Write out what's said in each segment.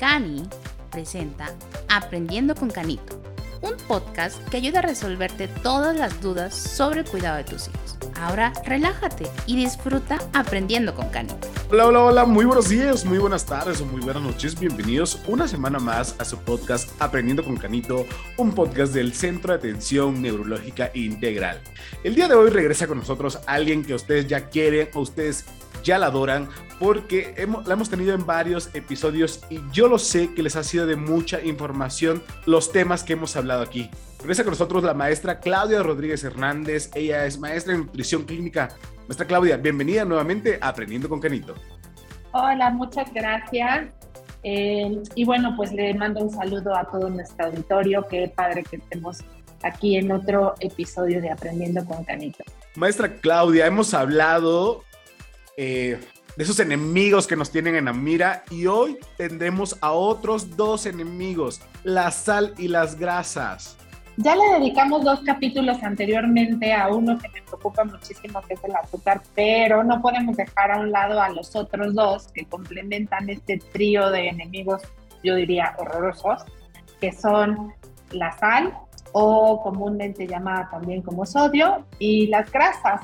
Cani presenta Aprendiendo con Canito, un podcast que ayuda a resolverte todas las dudas sobre el cuidado de tus hijos. Ahora relájate y disfruta aprendiendo con Canito. Hola, hola, hola, muy buenos días, muy buenas tardes o muy buenas noches. Bienvenidos una semana más a su podcast Aprendiendo con Canito, un podcast del Centro de Atención Neurológica Integral. El día de hoy regresa con nosotros alguien que ustedes ya quieren o ustedes ya la adoran porque hemos, la hemos tenido en varios episodios y yo lo sé que les ha sido de mucha información los temas que hemos hablado aquí. Regresa con nosotros la maestra Claudia Rodríguez Hernández. Ella es maestra en nutrición clínica. Maestra Claudia, bienvenida nuevamente a Aprendiendo con Canito. Hola, muchas gracias. Eh, y bueno, pues le mando un saludo a todo nuestro auditorio. Qué padre que estemos aquí en otro episodio de Aprendiendo con Canito. Maestra Claudia, hemos hablado eh, de esos enemigos que nos tienen en la mira y hoy tendremos a otros dos enemigos, la sal y las grasas. Ya le dedicamos dos capítulos anteriormente a uno que me preocupa muchísimo, que es el azúcar, pero no podemos dejar a un lado a los otros dos que complementan este trío de enemigos, yo diría horrorosos, que son la sal o comúnmente llamada también como sodio y las grasas.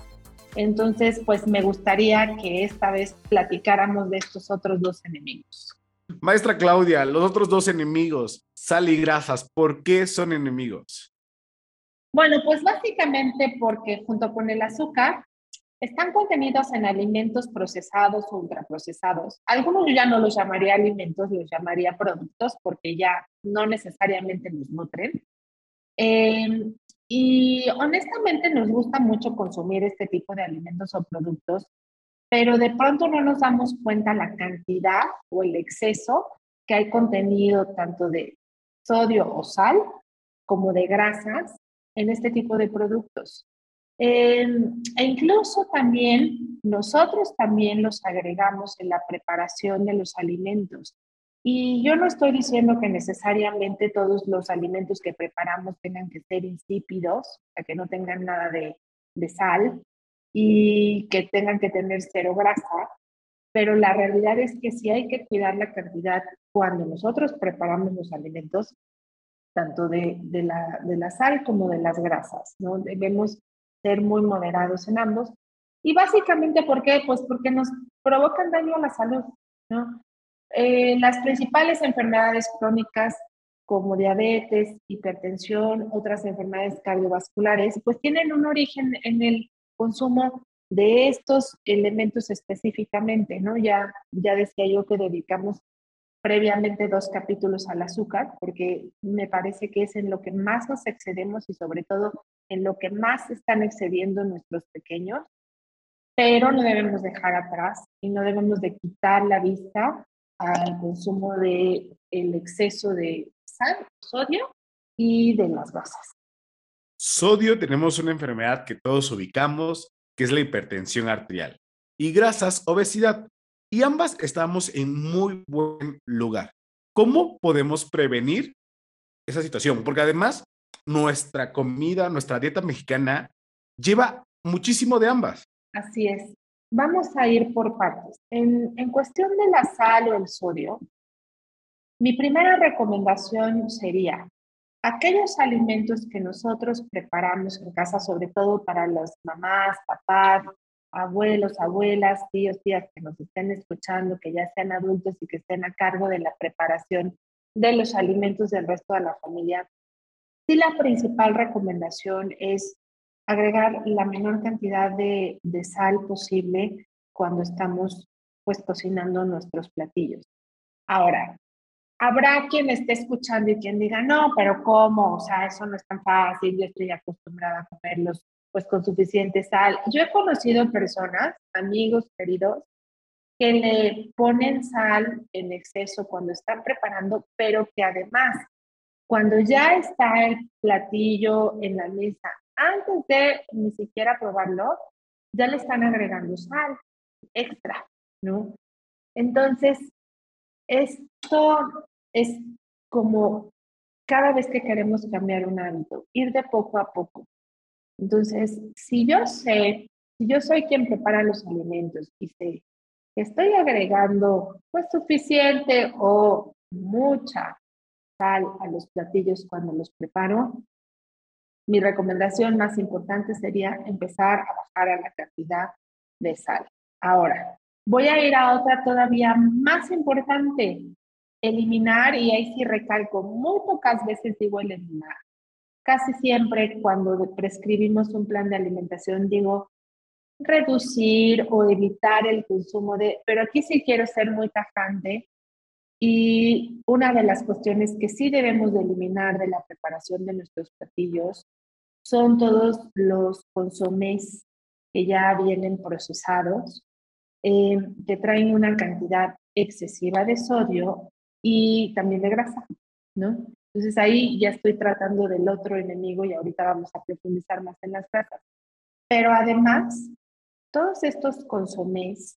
Entonces, pues me gustaría que esta vez platicáramos de estos otros dos enemigos. Maestra Claudia, los otros dos enemigos, sal y grasas, ¿por qué son enemigos? Bueno, pues básicamente porque junto con el azúcar están contenidos en alimentos procesados o ultraprocesados. Algunos yo ya no los llamaría alimentos, los llamaría productos porque ya no necesariamente nos nutren. Eh, y honestamente nos gusta mucho consumir este tipo de alimentos o productos, pero de pronto no nos damos cuenta la cantidad o el exceso que hay contenido tanto de sodio o sal como de grasas en este tipo de productos. Em, e incluso también nosotros también los agregamos en la preparación de los alimentos. Y yo no estoy diciendo que necesariamente todos los alimentos que preparamos tengan que ser insípidos, o sea, que no tengan nada de, de sal y que tengan que tener cero grasa, pero la realidad es que sí hay que cuidar la cantidad cuando nosotros preparamos los alimentos, tanto de, de, la, de la sal como de las grasas, ¿no? Debemos ser muy moderados en ambos. Y básicamente, ¿por qué? Pues porque nos provocan daño a la salud, ¿no? Eh, las principales enfermedades crónicas como diabetes, hipertensión, otras enfermedades cardiovasculares, pues tienen un origen en el consumo de estos elementos específicamente, ¿no? Ya, ya decía yo que dedicamos previamente dos capítulos al azúcar, porque me parece que es en lo que más nos excedemos y sobre todo en lo que más están excediendo nuestros pequeños, pero no debemos dejar atrás y no debemos de quitar la vista al consumo de el exceso de sal, sodio y de las grasas. Sodio tenemos una enfermedad que todos ubicamos, que es la hipertensión arterial, y grasas, obesidad. Y ambas estamos en muy buen lugar. ¿Cómo podemos prevenir esa situación? Porque además, nuestra comida, nuestra dieta mexicana lleva muchísimo de ambas. Así es. Vamos a ir por partes. En, en cuestión de la sal o el sodio, mi primera recomendación sería aquellos alimentos que nosotros preparamos en casa, sobre todo para las mamás, papás, abuelos, abuelas, tíos, tías que nos estén escuchando, que ya sean adultos y que estén a cargo de la preparación de los alimentos del resto de la familia. Sí, la principal recomendación es agregar la menor cantidad de, sal posible cuando estamos pues cocinando nuestros platillos. Ahora, habrá quien esté escuchando y quien diga, no, pero ¿cómo? O sea, eso no es tan fácil, yo estoy acostumbrada a comerlos pues con suficiente sal. Yo he conocido personas, amigos queridos, que le ponen sal en exceso cuando están preparando, pero que además, cuando ya está el platillo en la mesa antes de ni siquiera probarlo, ya le están agregando sal extra, ¿no? Entonces, esto es como cada vez que queremos cambiar un hábito, ir de poco a poco. Entonces, si yo sé, si yo soy quien prepara los alimentos y sé que estoy agregando pues suficiente o mucha sal a los platillos cuando los preparo, mi recomendación más importante sería empezar a bajar a la cantidad de sal. Ahora, voy a ir a otra todavía más importante, eliminar, y ahí sí recalco, muy pocas veces digo eliminar. Casi siempre cuando prescribimos un plan de alimentación digo reducir o evitar el consumo de, pero aquí sí quiero ser muy tajante y una de las cuestiones que sí debemos de eliminar de la preparación de nuestros platillos son todos los consomés que ya vienen procesados, eh, que traen una cantidad excesiva de sodio y también de grasa, ¿no? Entonces ahí ya estoy tratando del otro enemigo y ahorita vamos a profundizar más en las grasas. Pero además, todos estos consomés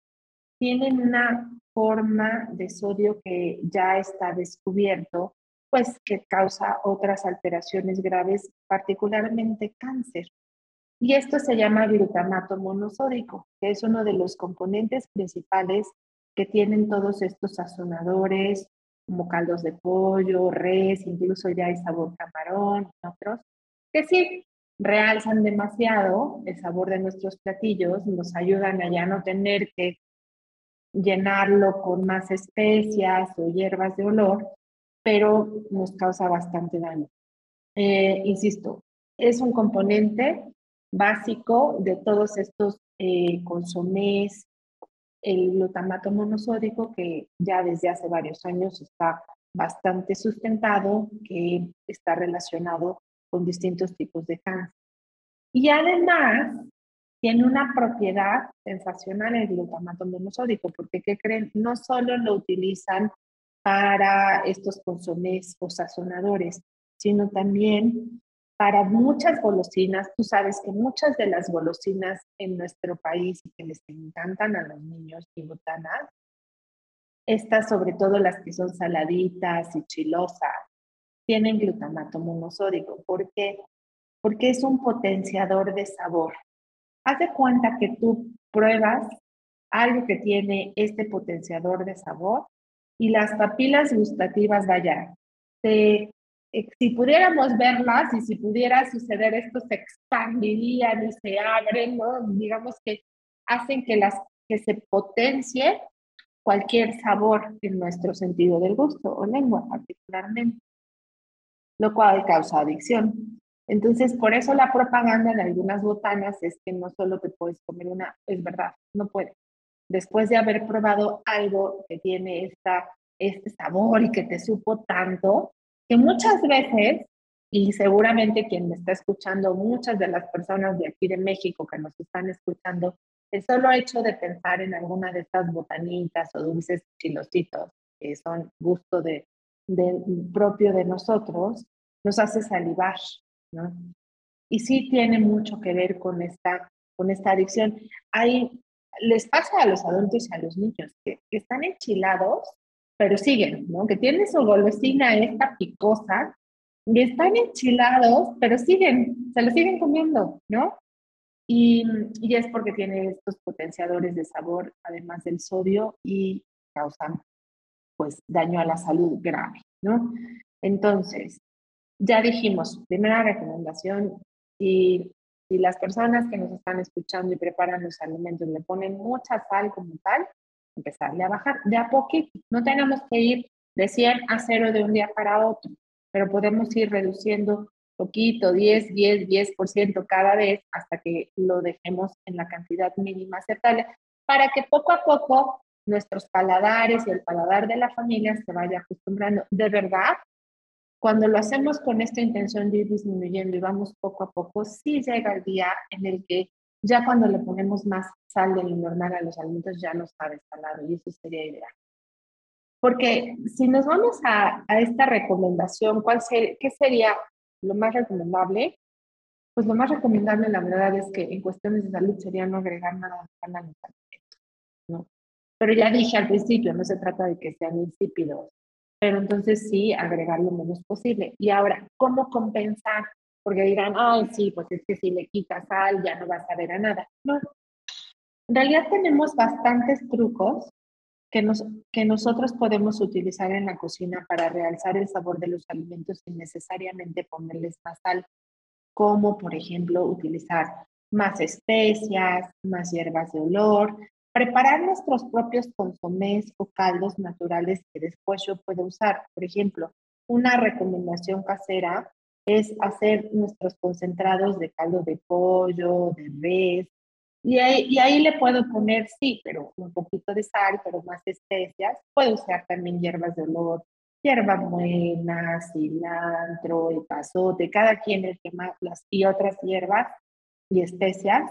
tienen una forma de sodio que ya está descubierto, pues que causa otras alteraciones graves, particularmente cáncer. Y esto se llama glutamato monosódico, que es uno de los componentes principales que tienen todos estos sazonadores, como caldos de pollo, res, incluso ya hay sabor camarón otros, que sí realzan demasiado el sabor de nuestros platillos, nos ayudan a ya no tener que llenarlo con más especias o hierbas de olor, pero nos causa bastante daño. Eh, insisto, es un componente básico de todos estos eh, consomés, el glutamato monosódico, que ya desde hace varios años está bastante sustentado, que está relacionado con distintos tipos de cáncer. Y además tiene una propiedad sensacional el glutamato monosódico, porque ¿qué creen? No solo lo utilizan para estos consomés o sazonadores, sino también para muchas golosinas. Tú sabes que muchas de las golosinas en nuestro país que les encantan a los niños y botanas, estas sobre todo las que son saladitas y chilosas, tienen glutamato monosódico. ¿Por qué? Porque es un potenciador de sabor. Haz de cuenta que tú pruebas algo que tiene este potenciador de sabor y las papilas gustativas, vaya, eh, si pudiéramos verlas y si pudiera suceder esto, se expandirían y se abren. Digamos que hacen que, las, que se potencie cualquier sabor en nuestro sentido del gusto o lengua particularmente lo cual causa adicción. Entonces, por eso la propaganda en algunas botanas es que no solo te puedes comer una, es verdad, no puedes. Después de haber probado algo que tiene esta, este sabor y que te supo tanto, que muchas veces, y seguramente quien me está escuchando, muchas de las personas de aquí de México que nos están escuchando, el solo hecho de pensar en alguna de estas botanitas o dulces chilositos, que son gusto de, propio de nosotros, nos hace salivar, ¿no? Y sí tiene mucho que ver con esta, con esta adicción. Hay, les pasa a los adultos y a los niños que, están enchilados, pero siguen, ¿no? Que tienen su golosina esta picosa y están enchilados, pero siguen, se lo siguen comiendo, ¿no? Y, y, es porque tiene estos potenciadores de sabor, además del sodio, y causan pues daño a la salud grave, ¿no? Entonces, ya dijimos, primera recomendación, si, si las personas que nos están escuchando y preparan los alimentos le ponen mucha sal como tal, empezarle a bajar de a poquito. No tenemos que ir de 100 a 0 de un día para otro, pero podemos ir reduciendo poquito, 10, 10, 10% cada vez hasta que lo dejemos en la cantidad mínima aceptable para que poco a poco nuestros paladares y el paladar de la familia se vaya acostumbrando. De verdad, cuando lo hacemos con esta intención de ir disminuyendo y vamos poco a poco, sí llega el día en el que ya cuando le ponemos más sal de lo normal a los alimentos ya no sabe salado y eso sería ideal. Porque si nos vamos a, a esta recomendación, ¿cuál ¿qué sería lo más recomendable? Pues lo más recomendable, la verdad, es que en cuestiones de salud sería no agregar nada a los alimentos, ¿no? Pero ya dije al principio, no se trata de que sean insípidos, pero entonces sí agregar lo menos posible. Y ahora, ¿cómo compensar? Porque dirán, ay, sí, pues es que si le quitas sal ya no vas a ver a nada. No. En realidad tenemos bastantes trucos que, nos, que nosotros podemos utilizar en la cocina para realzar el sabor de los alimentos sin necesariamente ponerles más sal, como por ejemplo utilizar más especias, más hierbas de olor, preparar nuestros propios consomés o caldos naturales que después yo puedo usar. Por ejemplo, una recomendación casera es hacer nuestros concentrados de caldo de pollo, de res, y ahí, y ahí, le puedo poner, sí, pero un poquito de sal, pero más especias. Puedo usar también hierbas de olor, hierba buena, cilantro, y pasote, cada quien el que más, las, y otras hierbas y especias.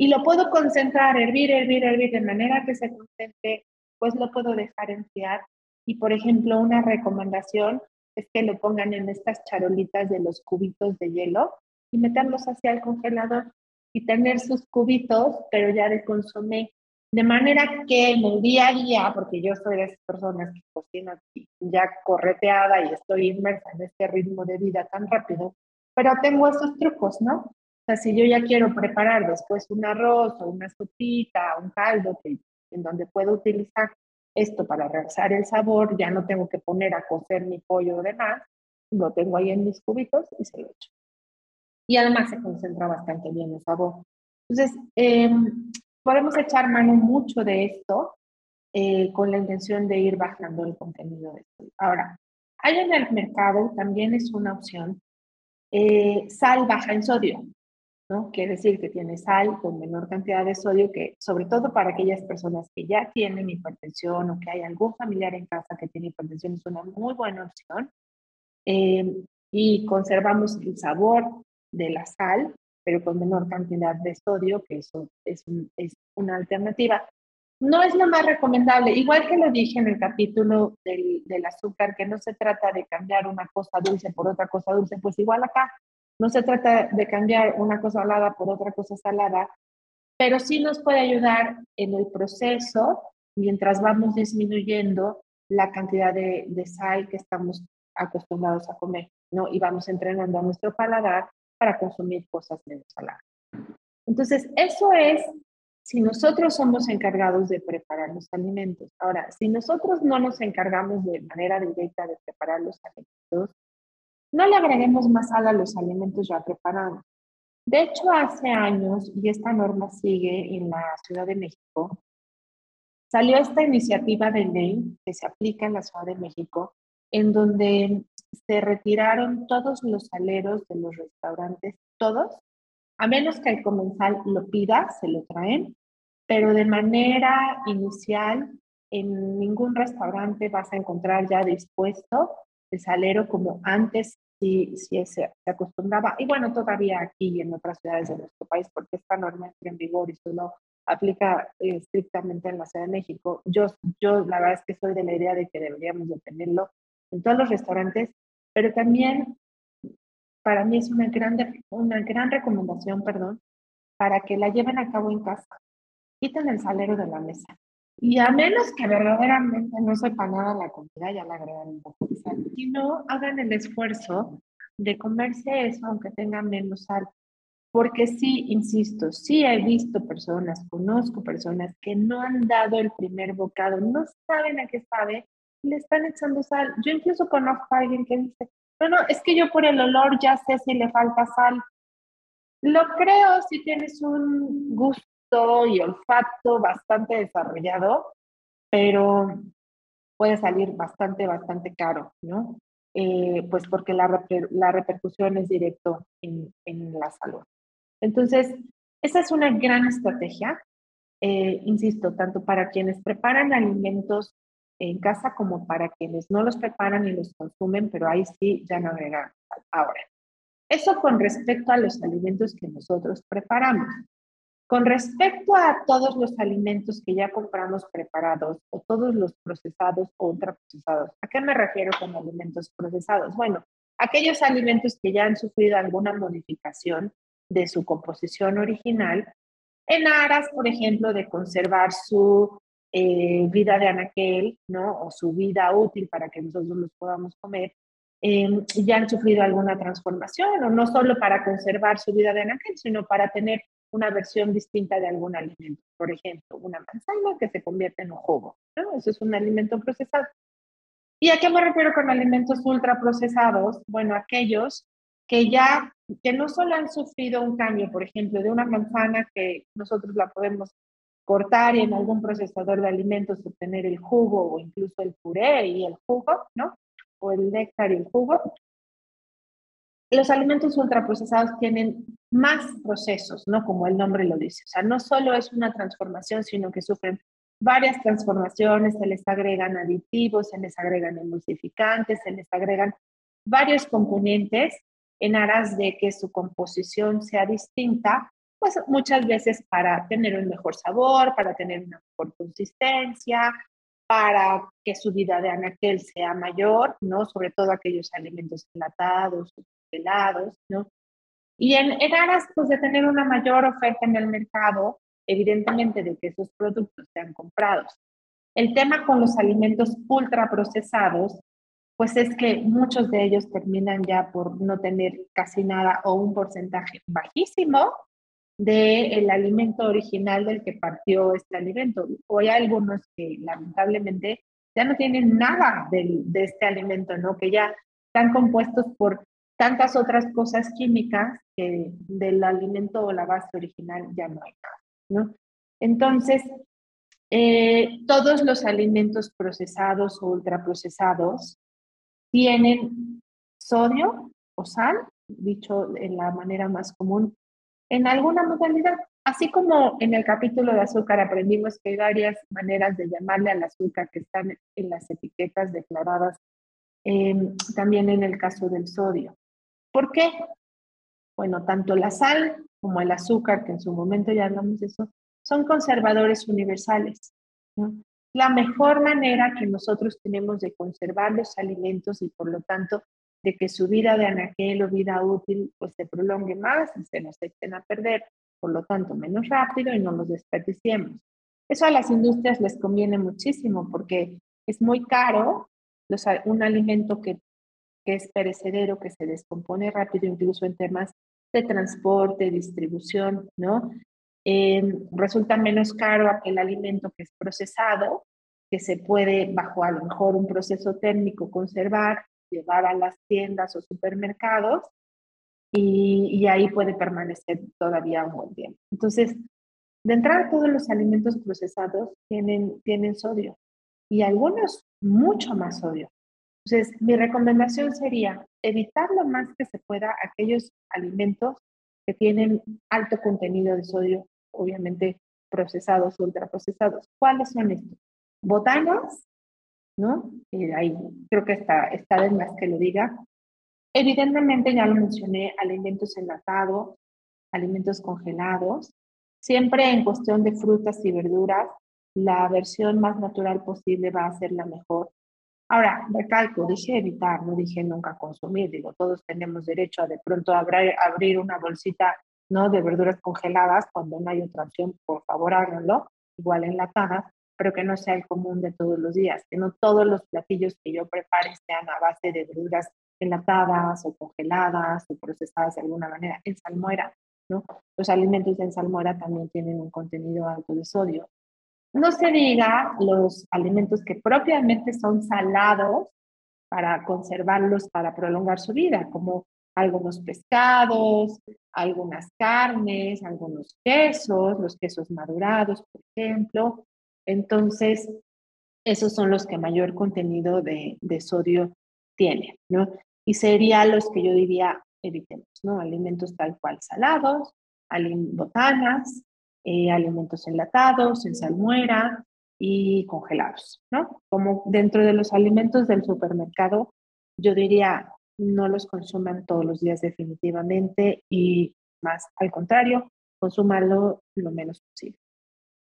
Y lo puedo concentrar, hervir, hervir, hervir, de manera que se concentre, pues lo puedo dejar enfriar. Y por ejemplo, una recomendación es que lo pongan en estas charolitas de los cubitos de hielo y meterlos hacia el congelador y tener sus cubitos, pero ya de consomé. De manera que en el día a día, porque yo soy de esas personas que cocinan ya correteada y estoy inmersa en este ritmo de vida tan rápido, pero tengo esos trucos, ¿no? Sea, si yo ya quiero preparar después un arroz o una sopita, un caldo, que, en donde puedo utilizar esto para realzar el sabor, ya no tengo que poner a cocer mi pollo o demás, lo tengo ahí en mis cubitos y se lo echo y además se concentra bastante bien el sabor. Entonces, em, podemos echar mano mucho de esto eh, con la intención de ir bajando el contenido de esto. Ahora, hay en el mercado, también es una opción, eh, sal baja en sodio, ¿no? Quiere decir que tiene sal con menor cantidad de sodio, que sobre todo para aquellas personas que ya tienen hipertensión o que hay algún familiar en casa que tiene hipertensión, es una muy buena opción. Em, y conservamos el sabor, de la sal, pero con menor cantidad de sodio, que eso es, es una alternativa. No es lo más recomendable, igual que lo dije en el capítulo del, del, azúcar, que no se trata de cambiar una cosa dulce por otra cosa dulce, pues igual acá no se trata de cambiar una cosa salada por otra cosa salada, pero sí nos puede ayudar en el proceso mientras vamos disminuyendo la cantidad de, de sal que estamos acostumbrados a comer, ¿no? Y vamos entrenando a nuestro paladar para consumir cosas menos saladas. Entonces, eso es si nosotros somos encargados de preparar los alimentos. Ahora, si nosotros no nos encargamos de manera directa de preparar los alimentos, no le agreguemos más sal a los alimentos ya preparados. De hecho, hace años, y esta norma sigue en la Ciudad de México, salió esta iniciativa de ley que se aplica en la Ciudad de México, en donde se retiraron todos los saleros de los restaurantes, todos, a menos que el comensal lo pida, se lo traen, pero de manera inicial en ningún restaurante vas a encontrar ya dispuesto el salero como antes si, si se, acostumbraba. Y bueno, todavía aquí y en otras ciudades de nuestro país, porque esta norma entra en vigor y solo aplica eh, estrictamente en la Ciudad de México. Yo, yo la verdad es que soy de la idea de que deberíamos de tenerlo en todos los restaurantes, pero también para mí es una gran, una gran recomendación, perdón, para que la lleven a cabo en casa. Quiten el salero de la mesa. Y a menos que verdaderamente no sepa nada la comida, ya le agregan un poco de sal. Si no, hagan el esfuerzo de comerse eso aunque tenga menos sal. Porque sí, insisto, sí he visto personas, conozco personas que no han dado el primer bocado, no saben a qué sabe le están echando sal. Yo incluso conozco a alguien que dice, no, no, es que yo por el olor ya sé si le falta sal. Lo creo si tienes un gusto y olfato bastante desarrollado, pero puede salir bastante, bastante caro, ¿no? Eh, pues porque la, la, repercusión es directo en, en, la salud. Entonces, esa es una gran estrategia, eh, insisto, tanto para quienes preparan alimentos en casa como para quienes no los preparan y los consumen, pero ahí sí ya no agregan. Ahora, eso con respecto a los alimentos que nosotros preparamos. Con respecto a todos los alimentos que ya compramos preparados o todos los procesados o ultraprocesados, ¿a qué me refiero con alimentos procesados? Bueno, aquellos alimentos que ya han sufrido alguna modificación de su composición original en aras, por ejemplo, de conservar su eh, vida de anaquel, ¿no? O su vida útil para que nosotros los podamos comer, em, ya han sufrido alguna transformación, o no solo para conservar su vida de anaquel, sino para tener una versión distinta de algún alimento. Por ejemplo, una manzana que se convierte en un jugo. ¿no? Eso es un alimento procesado. ¿Y a qué me refiero con alimentos ultraprocesados? Bueno, aquellos que ya, que no solo han sufrido un cambio, por ejemplo, de una manzana que nosotros la podemos cortar y en algún procesador de alimentos obtener el jugo o incluso el puré y el jugo, ¿no? O el néctar y el jugo. Los alimentos ultraprocesados tienen más procesos, ¿no? Como el nombre lo dice. O sea, no solo es una transformación, sino que sufren varias transformaciones, se les agregan aditivos, se les agregan emulsificantes, se les agregan varios componentes en aras de que su composición sea distinta pues muchas veces para tener un mejor sabor, para tener una mejor consistencia, para que su vida de anaquel sea mayor, ¿no? Sobre todo aquellos alimentos enlatados, helados, ¿no? Y en, en aras pues, de tener una mayor oferta en el mercado, evidentemente de que esos productos sean comprados. El tema con los alimentos ultraprocesados, pues es que muchos de ellos terminan ya por no tener casi nada o un porcentaje bajísimo del alimento original del que partió este alimento. O hay algunos que lamentablemente ya no tienen nada de, de este alimento, ¿no? Que ya están compuestos por tantas otras cosas químicas que del alimento o la base original ya no hay ¿no? Entonces, eh, todos los alimentos procesados o ultraprocesados tienen sodio o sal, dicho en la manera más común, en alguna modalidad. Así como en el capítulo de azúcar aprendimos que hay varias maneras de llamarle al azúcar que están en las etiquetas declaradas, em, también en el caso del sodio. ¿Por qué? Bueno, tanto la sal como el azúcar, que en su momento ya hablamos de eso, son conservadores universales. La mejor manera que nosotros tenemos de conservar los alimentos y por lo tanto de que su vida de anaquel vida útil pues se prolongue más y se nos echen a perder, por lo tanto menos rápido y no los desperdiciemos. Eso a las industrias les conviene muchísimo porque es muy caro un alimento que, que es perecedero, que se descompone rápido, incluso en temas de transporte, distribución, ¿no? Em, resulta menos caro aquel alimento que es procesado, que se puede, bajo a lo mejor un proceso térmico, conservar llevar a las tiendas o supermercados y, ahí puede permanecer todavía un buen tiempo. Entonces, de entrada, todos los alimentos procesados tienen, tienen sodio y algunos mucho más sodio. Entonces, mi recomendación sería evitar lo más que se pueda aquellos alimentos que tienen alto contenido de sodio, obviamente procesados, ultraprocesados. ¿Cuáles son estos? Botanas, ¿no? Ahí creo que está, está de más que lo diga. Evidentemente, ya lo mencioné, alimentos enlatados, alimentos congelados. Siempre en cuestión de frutas y verduras, la versión más natural posible va a ser la mejor. Ahora, recalco, dije evitar, no dije nunca consumir. Digo, todos tenemos derecho a de pronto abrir, una bolsita ¿no? de verduras congeladas cuando no hay otra opción, por favor háganlo, igual enlatadas, pero que no sea el común de todos los días, que no todos los platillos que yo prepare sean a base de verduras enlatadas o congeladas o procesadas de alguna manera en salmuera, ¿no? Los alimentos en salmuera también tienen un contenido alto de sodio. No se diga los alimentos que propiamente son salados para conservarlos, para prolongar su vida, como algunos pescados, algunas carnes, algunos quesos, los quesos madurados, por ejemplo, entonces, esos son los que mayor contenido de, sodio tienen, ¿no? Y serían los que yo diría evitemos, ¿no? Alimentos tal cual salados, botanas, eh, alimentos enlatados, en salmuera y congelados, ¿no? Como dentro de los alimentos del supermercado, yo diría no los consuman todos los días definitivamente y más al contrario, consúmalo lo menos posible.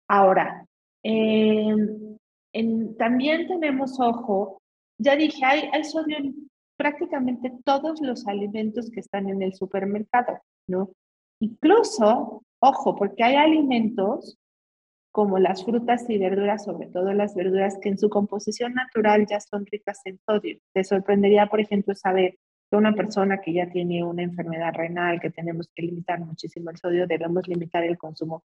Ahora, Em, también tenemos ojo, ya dije, hay, hay sodio en prácticamente todos los alimentos que están en el supermercado, ¿no? Incluso, ojo, porque hay alimentos como las frutas y verduras, sobre todo las verduras que en su composición natural ya son ricas en sodio. Te sorprendería, por ejemplo, saber que una persona que ya tiene una enfermedad renal, que tenemos que limitar muchísimo el sodio, debemos limitar el consumo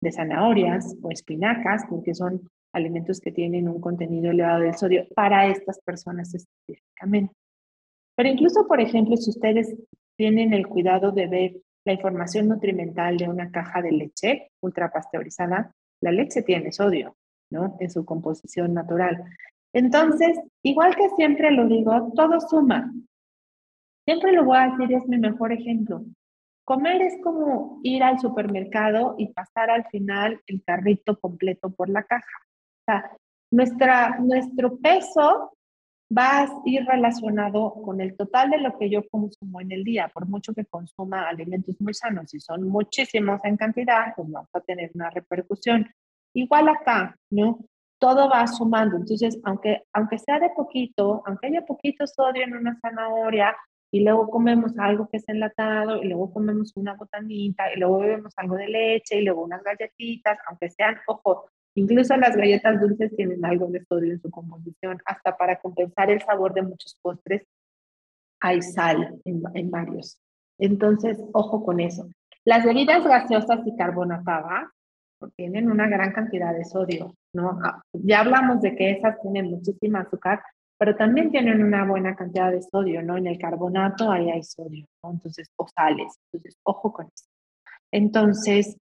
de zanahorias o espinacas, porque son alimentos que tienen un contenido elevado de sodio para estas personas específicamente. Pero incluso, por ejemplo, si ustedes tienen el cuidado de ver la información nutrimental de una caja de leche ultrapasteurizada, la leche tiene sodio, ¿no? En su composición natural. Entonces, igual que siempre lo digo, todo suma. Siempre lo voy a decir, es mi mejor ejemplo. Comer es como ir al supermercado y pasar al final el carrito completo por la caja. O sea, nuestra, nuestro peso va a ir relacionado con el total de lo que yo consumo en el día, por mucho que consuma alimentos muy sanos, si son muchísimos en cantidad, pues vamos a tener una repercusión. Igual acá, ¿no? Todo va sumando. Entonces, aunque, aunque sea de poquito, aunque haya poquito sodio en una zanahoria, y luego comemos algo que es enlatado, y luego comemos una botanita, y luego bebemos algo de leche, y luego unas galletitas, aunque sean, ojo, Incluso las galletas dulces tienen algo de sodio en su composición, hasta para compensar el sabor de muchos postres hay sal en, varios. Entonces, ojo con eso. Las bebidas gaseosas y carbonatadas tienen una gran cantidad de sodio, ¿no? Ah, ya hablamos de que esas tienen muchísima azúcar, pero también tienen una buena cantidad de sodio, ¿no? En el carbonato ahí hay sodio, ¿no? Entonces, o sales. Entonces, ojo con eso. Entonces,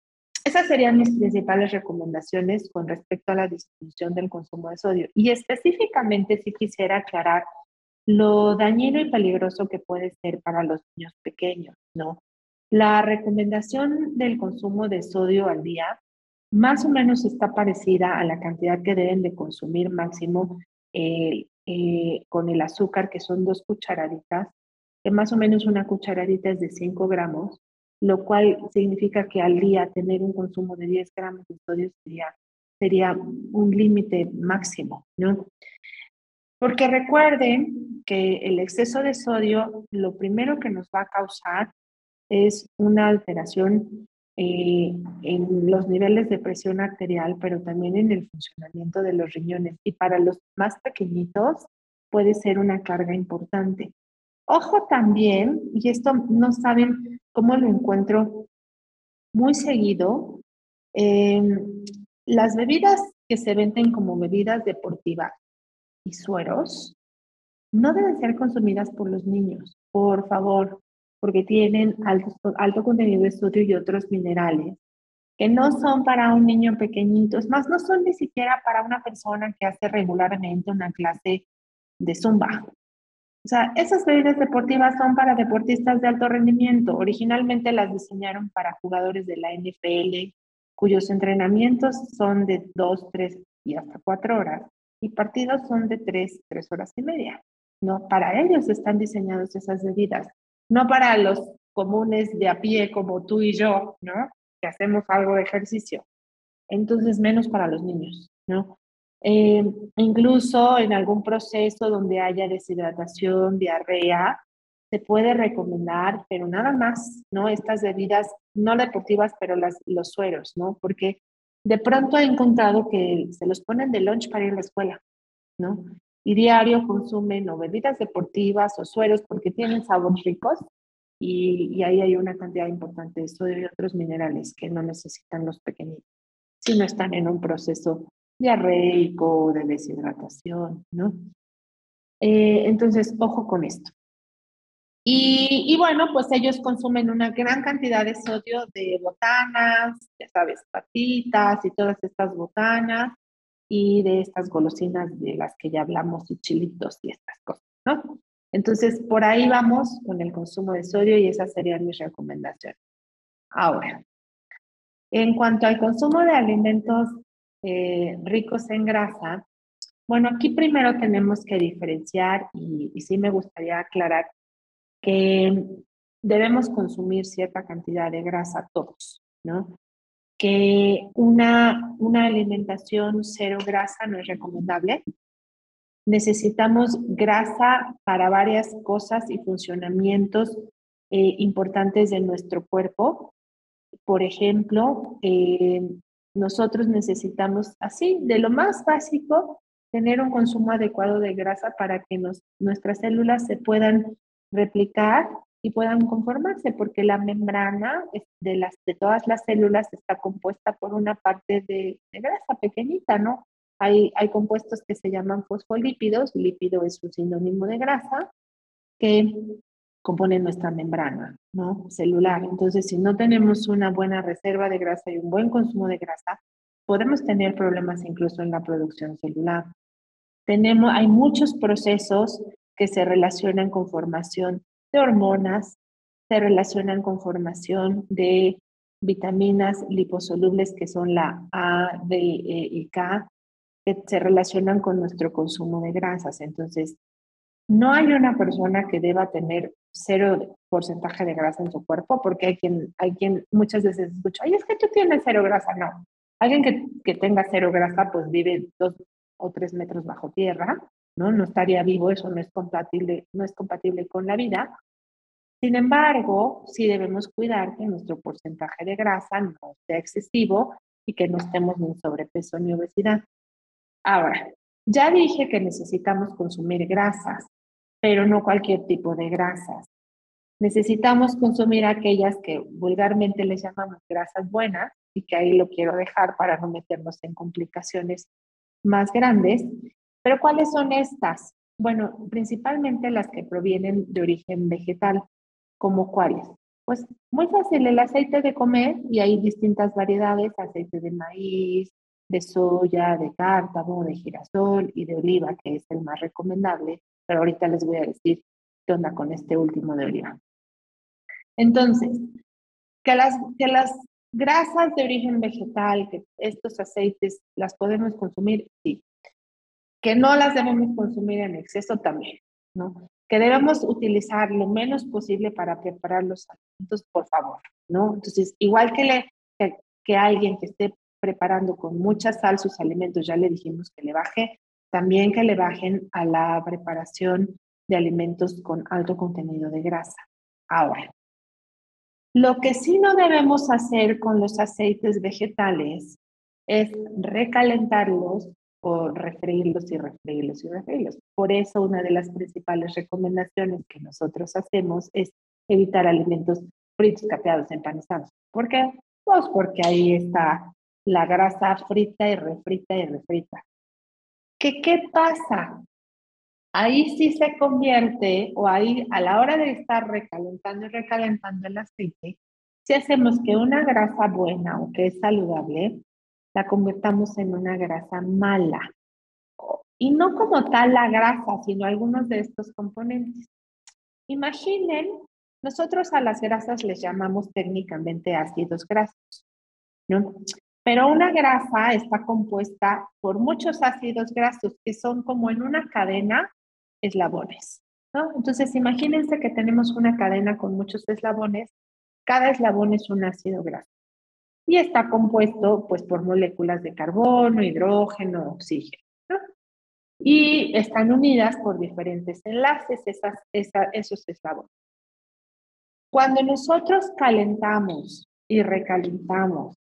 esas serían mis principales recomendaciones con respecto a la disminución del consumo de sodio. Y específicamente si quisiera aclarar lo dañino y peligroso que puede ser para los niños pequeños, ¿no? La recomendación del consumo de sodio al día más o menos está parecida a la cantidad que deben de consumir máximo eh, eh, con el azúcar, que son dos cucharaditas, que más o menos una cucharadita es de 5 gramos, lo cual significa que al día tener un consumo de 10 gramos de sodio sería, sería un límite máximo, ¿no? Porque recuerden que el exceso de sodio lo primero que nos va a causar es una alteración eh, en los niveles de presión arterial, pero también en el funcionamiento de los riñones. Y para los más pequeñitos puede ser una carga importante. Ojo también, y esto no saben cómo lo encuentro muy seguido, em, las bebidas que se venden como bebidas deportivas y sueros no deben ser consumidas por los niños, por favor, porque tienen alto, alto contenido de sodio y otros minerales que no son para un niño pequeñito, es más, no son ni siquiera para una persona que hace regularmente una clase de zumba, o sea, esas bebidas deportivas son para deportistas de alto rendimiento. Originalmente las diseñaron para jugadores de la NFL, cuyos entrenamientos son de dos, tres y hasta cuatro horas, y partidos son de tres, tres horas y media. No, para ellos están diseñadas esas bebidas, no para los comunes de a pie como tú y yo, ¿no? Que hacemos algo de ejercicio. Entonces, menos para los niños, ¿no? Eh, incluso en algún proceso donde haya deshidratación, diarrea, se puede recomendar, pero nada más, ¿no? Estas bebidas, no deportivas, pero las, los sueros, ¿no? Porque de pronto he encontrado que se los ponen de lunch para ir a la escuela, ¿no? Y diario consumen o bebidas deportivas o sueros porque tienen sabores ricos y, y ahí hay una cantidad importante de sodio y otros minerales que no necesitan los pequeñitos si no están en un proceso diarreico, de deshidratación, ¿no? Eh, entonces, ojo con esto. Y, y, bueno, pues ellos consumen una gran cantidad de sodio de botanas, ya sabes, patitas y todas estas botanas y de estas golosinas de las que ya hablamos y chilitos y estas cosas, ¿no? Entonces, por ahí vamos con el consumo de sodio y esas serían mis recomendaciones. Ahora, en cuanto al consumo de alimentos eh, ricos en grasa, bueno, aquí primero tenemos que diferenciar y, sí me gustaría aclarar que debemos consumir cierta cantidad de grasa todos, ¿no? Que una, una alimentación cero grasa no es recomendable. Necesitamos grasa para varias cosas y funcionamientos eh, importantes de nuestro cuerpo. Por ejemplo, eh, nosotros necesitamos, así, de lo más básico, tener un consumo adecuado de grasa para que nos, nuestras células se puedan replicar y puedan conformarse, porque la membrana de, las, de todas las células está compuesta por una parte de, grasa pequeñita, ¿no? Hay, hay compuestos que se llaman fosfolípidos, lípido es un sinónimo de grasa, que componen nuestra membrana ¿no? celular. Entonces, si no tenemos una buena reserva de grasa y un buen consumo de grasa, podemos tener problemas incluso en la producción celular. Tenemos, hay muchos procesos que se relacionan con formación de hormonas, se relacionan con formación de vitaminas liposolubles que son la A, D e y K, que se relacionan con nuestro consumo de grasas. Entonces, no hay una persona que deba tener cero porcentaje de grasa en su cuerpo, porque hay quien, hay quien muchas veces escucha, ay, es que tú tienes cero grasa. No, alguien que, que tenga cero grasa, pues vive dos o tres metros bajo tierra, ¿no? No estaría vivo, eso no es compatible, no es compatible con la vida. Sin embargo, sí debemos cuidar que nuestro porcentaje de grasa no sea excesivo y que no estemos ni sobrepeso ni obesidad. Ahora, ya dije que necesitamos consumir grasas, pero no cualquier tipo de grasas. Necesitamos consumir aquellas que vulgarmente les llamamos grasas buenas y que ahí lo quiero dejar para no meternos en complicaciones más grandes. Pero ¿cuáles son estas? Bueno, principalmente las que provienen de origen vegetal, como cuáles. Pues muy fácil, el aceite de comer y hay distintas variedades, aceite de maíz, de soya, de cártamo, de girasol y de oliva, que es el más recomendable, pero ahorita les voy a decir qué onda con este último de oliva. Entonces, que las, que las grasas de origen vegetal, que estos aceites las podemos consumir, sí. Que no las debemos consumir en exceso también, ¿no? Que debemos utilizar lo menos posible para preparar los alimentos, por favor, ¿no? Entonces, igual que, le, que, que alguien que esté preparando con mucha sal sus alimentos, ya le dijimos que le baje, también que le bajen a la preparación de alimentos con alto contenido de grasa. Ahora, lo que sí no debemos hacer con los aceites vegetales es recalentarlos o refreírlos y refreírlos y refreírlos. Por eso una de las principales recomendaciones que nosotros hacemos es evitar alimentos fritos, capeados, empanizados. ¿Por qué? Pues porque ahí está la grasa frita y refrita y refrita. ¿Qué, ¿Qué pasa? ahí sí se convierte, o ahí a la hora de estar recalentando y recalentando el aceite, si hacemos que una grasa buena o que es saludable, la convertamos en una grasa mala. Y no como tal la grasa, sino algunos de estos componentes. Imaginen, nosotros a las grasas les llamamos técnicamente ácidos grasos, ¿no? Pero una grasa está compuesta por muchos ácidos grasos que son como en una cadena eslabones. ¿no? Entonces, imagínense que tenemos una cadena con muchos eslabones. Cada eslabón es un ácido graso y está compuesto pues, por moléculas de carbono, hidrógeno, oxígeno. Y están unidas por diferentes enlaces esas, esos eslabones. Cuando nosotros calentamos y recalentamos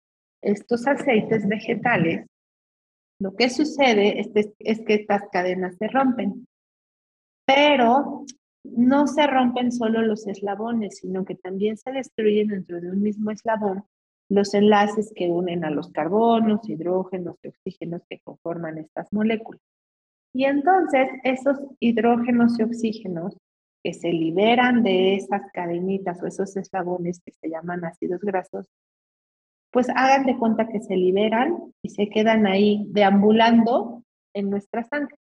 estos aceites vegetales, lo que sucede es, que estas cadenas se rompen pero no se rompen solo los eslabones, sino que también se destruyen dentro de un mismo eslabón los enlaces que unen a los carbonos, hidrógenos y oxígenos que conforman estas moléculas. Y entonces esos hidrógenos y oxígenos que se liberan de esas cadenitas o esos eslabones que se llaman ácidos grasos, pues hagan de cuenta que se liberan y se quedan ahí deambulando en nuestra sangre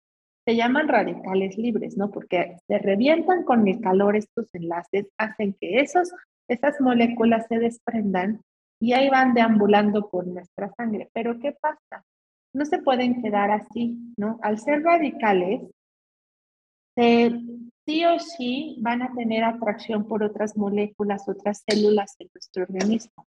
se llaman radicales libres, ¿no? Porque se revientan con el calor estos enlaces, hacen que esos, esas moléculas se desprendan y ahí van deambulando por nuestra sangre. Pero ¿qué pasa? No se pueden quedar así, ¿no? Al ser radicales, sí o sí van a tener atracción por otras moléculas, otras células de nuestro organismo.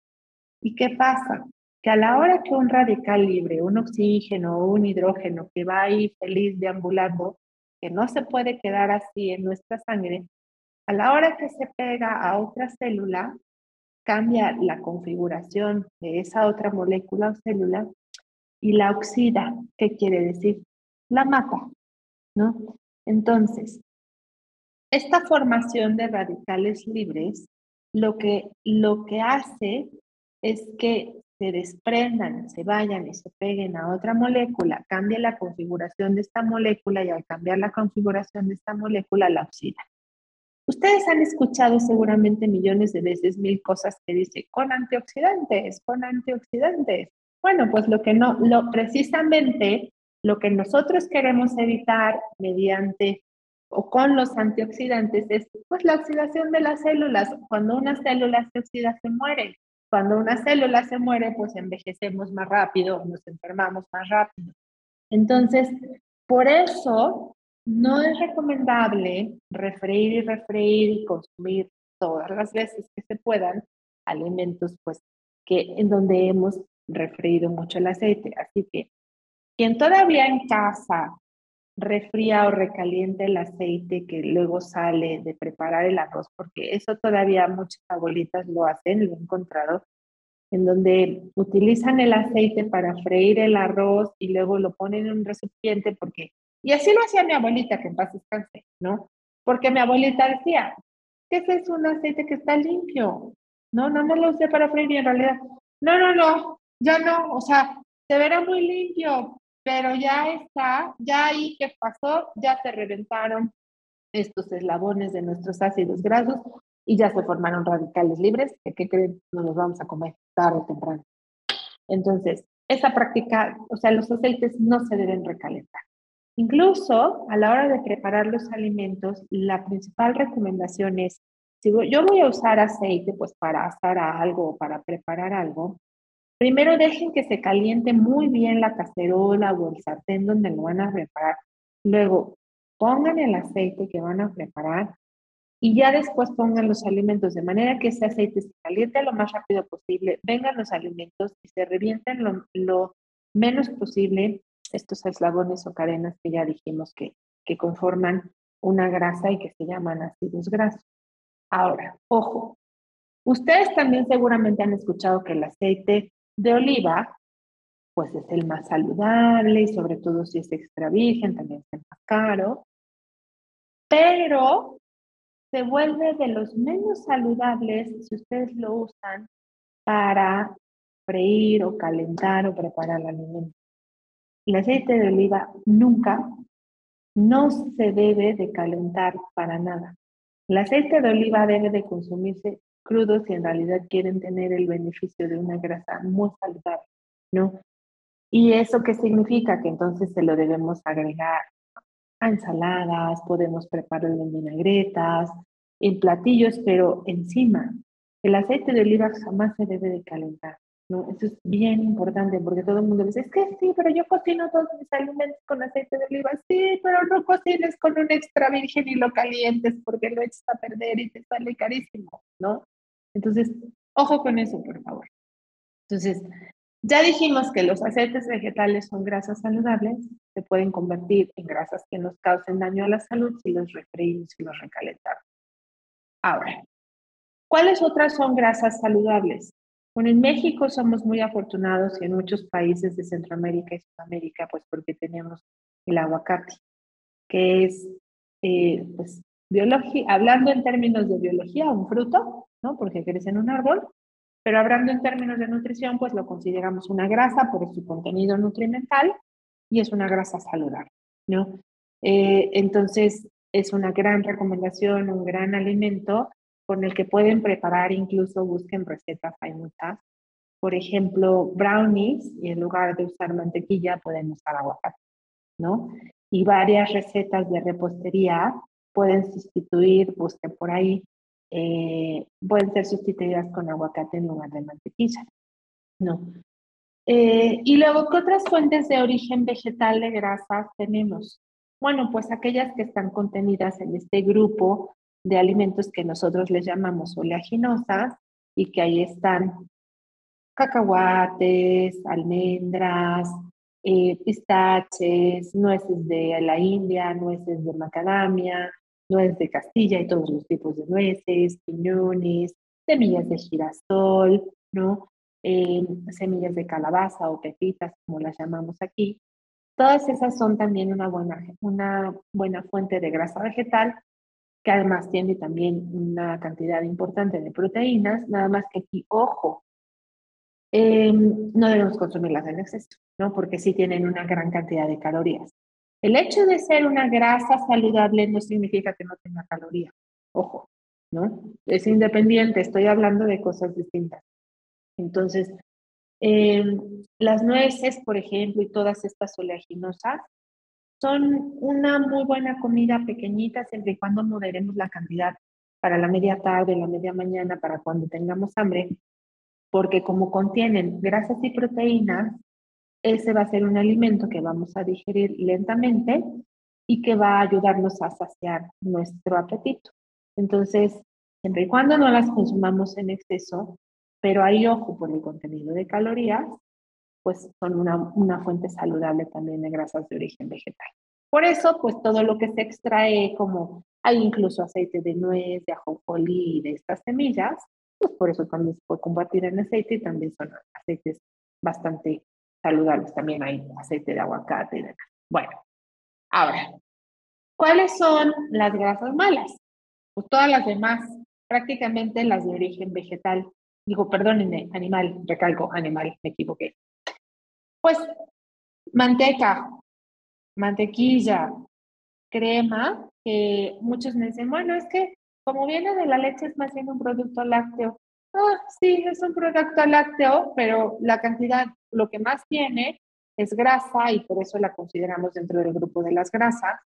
¿Y qué pasa? que a la hora que un radical libre, un oxígeno o un hidrógeno que va ahí feliz deambulando, que no se puede quedar así en nuestra sangre, a la hora que se pega a otra célula, cambia la configuración de esa otra molécula o célula y la oxida. ¿Qué quiere decir? La mata, ¿no? Entonces, esta formación de radicales libres lo que, lo que hace es que se desprendan, se vayan y se peguen a otra molécula, cambie la configuración de esta molécula y al cambiar la configuración de esta molécula la oxida. Ustedes han escuchado seguramente millones de veces mil cosas que dice con antioxidantes, con antioxidantes. Bueno, pues lo que no, lo precisamente lo que nosotros queremos evitar mediante o con los antioxidantes es pues la oxidación de las células. Cuando una célula se oxida se muere. Cuando una célula se muere, pues envejecemos más rápido, nos enfermamos más rápido. Entonces, por eso no es recomendable refreír y refreír y consumir todas las veces que se puedan alimentos pues que en donde hemos refreído mucho el aceite. Así que quien todavía en casa refría o recaliente el aceite que luego sale de preparar el arroz, porque eso todavía muchas abuelitas lo hacen, lo he encontrado, en donde utilizan el aceite para freír el arroz y luego lo ponen en un recipiente porque y así lo hacía mi abuelita, que en paz descanse, ¿no? Porque mi abuelita decía, que ese es un aceite que está limpio. No, no, no lo usé para freír y en realidad, no, no, no, ya no, o sea, se verá muy limpio, pero ya está, ya ahí que pasó, ya se reventaron estos eslabones de nuestros ácidos grasos y ya se formaron radicales libres, que ¿qué creen? Nos los vamos a comer tarde o temprano. Entonces, esa práctica, o sea, los aceites no se deben recalentar. Incluso a la hora de preparar los alimentos, la principal recomendación es, si yo voy a usar aceite pues para asar algo o para preparar algo, primero dejen que se caliente muy bien la cacerola o el sartén donde lo van a preparar. Luego pongan el aceite que van a preparar y ya después pongan los alimentos de manera que ese aceite se caliente lo más rápido posible, vengan los alimentos y se revienten lo, menos posible estos eslabones o cadenas que ya dijimos que, que conforman una grasa y que se llaman ácidos grasos. Ahora, ojo, ustedes también seguramente han escuchado que el aceite de oliva, pues es el más saludable y sobre todo si es extra virgen, también es más caro, pero se vuelve de los menos saludables si ustedes lo usan para freír o calentar o preparar el alimento. El aceite de oliva nunca, no se debe de calentar para nada. El aceite de oliva debe de consumirse crudo si en realidad quieren tener el beneficio de una grasa muy saludable, ¿no? ¿Y eso qué significa? Que entonces se lo debemos agregar a ensaladas, podemos prepararlo en vinagretas, en platillos, pero encima, el aceite de oliva jamás se debe de calentar. Eso es bien importante porque todo el mundo dice, es que sí, pero yo cocino todos mis alimentos con aceite de oliva. Sí, pero no cocines con un extra virgen y lo calientes porque lo echas a perder y te sale carísimo, ¿no? Entonces, ojo con eso, por favor. Entonces, ya dijimos que los aceites vegetales son grasas saludables, se pueden convertir en grasas que nos causen daño a la salud si los refreímos y los recalentamos. Ahora, ¿cuáles otras son grasas saludables? Bueno, en México somos muy afortunados y en muchos países de Centroamérica y Sudamérica, pues porque tenemos el aguacate, que es, eh, pues, hablando en términos de biología, un fruto, ¿no? Porque crece en un árbol, pero hablando en términos de nutrición, pues lo consideramos una grasa por su contenido nutrimental y es una grasa saludable, ¿no? Eh, entonces, es una gran recomendación, un gran alimento con el que pueden preparar, incluso busquen recetas, hay muchas. Por ejemplo, brownies, y en lugar de usar mantequilla pueden usar aguacate, ¿no? Y varias recetas de repostería pueden sustituir, busquen por ahí, eh, pueden ser sustituidas con aguacate en lugar de mantequilla, ¿no? Eh, y luego, ¿qué otras fuentes de origen vegetal de grasas tenemos? Bueno, pues aquellas que están contenidas en este grupo de alimentos que nosotros les llamamos oleaginosas y que ahí están cacahuates, almendras, eh, pistaches, nueces de la India, nueces de macadamia, nueces de Castilla y todos los tipos de nueces, piñones, semillas de girasol, ¿no? Eh, semillas de calabaza o pepitas, como las llamamos aquí. Todas esas son también una buena, una buena fuente de grasa vegetal que además tiene también una cantidad importante de proteínas, nada más que aquí, ojo, em, no debemos consumirlas en exceso, ¿no? Porque sí tienen una gran cantidad de calorías. El hecho de ser una grasa saludable no significa que no tenga calorías, ojo, ¿no? Es independiente, estoy hablando de cosas distintas. Entonces, em, las nueces, por ejemplo, y todas estas oleaginosas, son una muy buena comida pequeñita, siempre y cuando moderemos la cantidad para la media tarde, la media mañana, para cuando tengamos hambre, porque como contienen grasas y proteínas, ese va a ser un alimento que vamos a digerir lentamente y que va a ayudarnos a saciar nuestro apetito. Entonces, siempre y cuando no las consumamos en exceso, pero ahí ojo por el contenido de calorías, pues son una, una fuente saludable también de grasas de origen vegetal. Por eso, pues todo lo que se extrae, como hay incluso aceite de nuez, de ajonjolí de estas semillas, pues por eso también se puede combatir en aceite y también son aceites bastante saludables. También hay aceite de aguacate y. Bueno, ahora, ¿cuáles son las grasas malas? Pues todas las demás, prácticamente las de origen vegetal. Digo, perdónenme, animal, recalco, animal, me equivoqué. Pues manteca, mantequilla, crema, que muchos me dicen, bueno, es que como viene de la leche es más bien un producto lácteo. Ah, sí, es un producto lácteo, pero la cantidad, lo que más tiene es grasa y por eso la consideramos dentro del grupo de las grasas,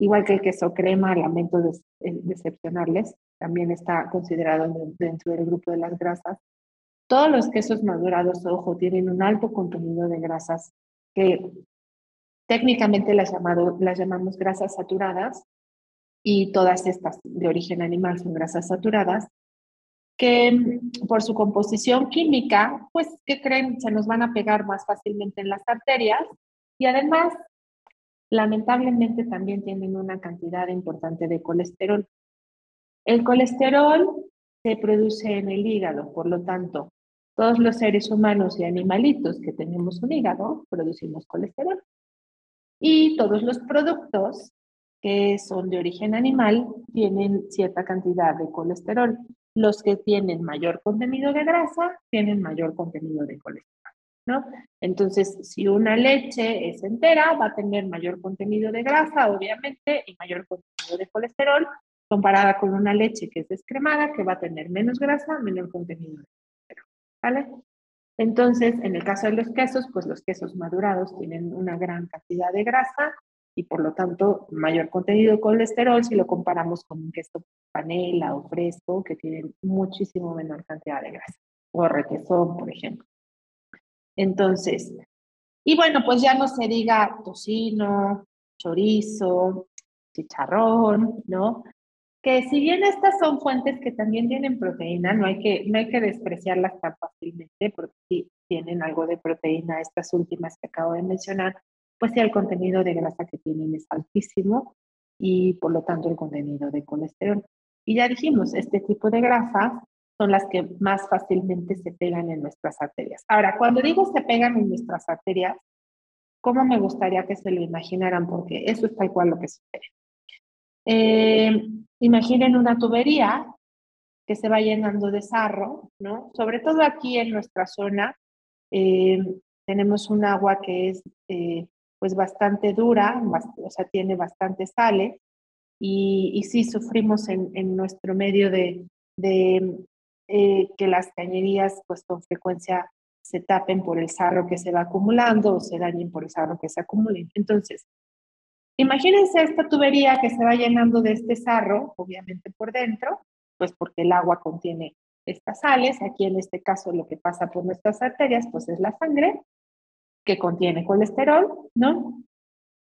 igual que el queso crema, lamento de, eh, decepcionarles, también está considerado dentro del grupo de las grasas. Todos los quesos madurados, ojo, tienen un alto contenido de grasas que técnicamente las llamamos grasas saturadas y todas estas de origen animal son grasas saturadas que por su composición química, pues, ¿qué creen? Se nos van a pegar más fácilmente en las arterias y además, lamentablemente, también tienen una cantidad importante de colesterol. El colesterol se produce en el hígado, por lo tanto, todos los seres humanos y animalitos que tenemos un hígado producimos colesterol. Y todos los productos que son de origen animal tienen cierta cantidad de colesterol. Los que tienen mayor contenido de grasa tienen mayor contenido de colesterol, ¿no? Entonces, si una leche es entera, va a tener mayor contenido de grasa, obviamente, y mayor contenido de colesterol, comparada con una leche que es descremada, que va a tener menos grasa, menor contenido de ¿vale? Entonces, en el caso de los quesos, pues los quesos madurados tienen una gran cantidad de grasa y por lo tanto mayor contenido de colesterol si lo comparamos con un queso panela o fresco que tienen muchísimo menor cantidad de grasa o requesón, por ejemplo. Entonces, y bueno, pues ya no se diga tocino, chorizo, chicharrón, ¿no? que si bien estas son fuentes que también tienen proteína, no hay que, no hay que despreciarlas tan fácilmente porque sí tienen algo de proteína, estas últimas que acabo de mencionar, pues sí el contenido de grasa que tienen es altísimo y por lo tanto el contenido de colesterol. Y ya dijimos, este tipo de grasas son las que más fácilmente se pegan en nuestras arterias. Ahora, cuando digo se pegan en nuestras arterias, ¿cómo me gustaría que se lo imaginaran? Porque eso es tal cual lo que sucede. Eh, imaginen una tubería que se va llenando de sarro, ¿no? Sobre todo aquí en nuestra zona eh, tenemos un agua que es eh, pues bastante dura, o sea, tiene bastante sales y, y sí sufrimos en, nuestro medio de, de que las cañerías pues con frecuencia se tapen por el sarro que se va acumulando o se dañen por el sarro que se acumula. Entonces, Imagínense esta tubería que se va llenando de este sarro, obviamente por dentro, pues porque el agua contiene estas sales. Aquí en este caso lo que pasa por nuestras arterias, pues es la sangre que contiene colesterol, ¿no?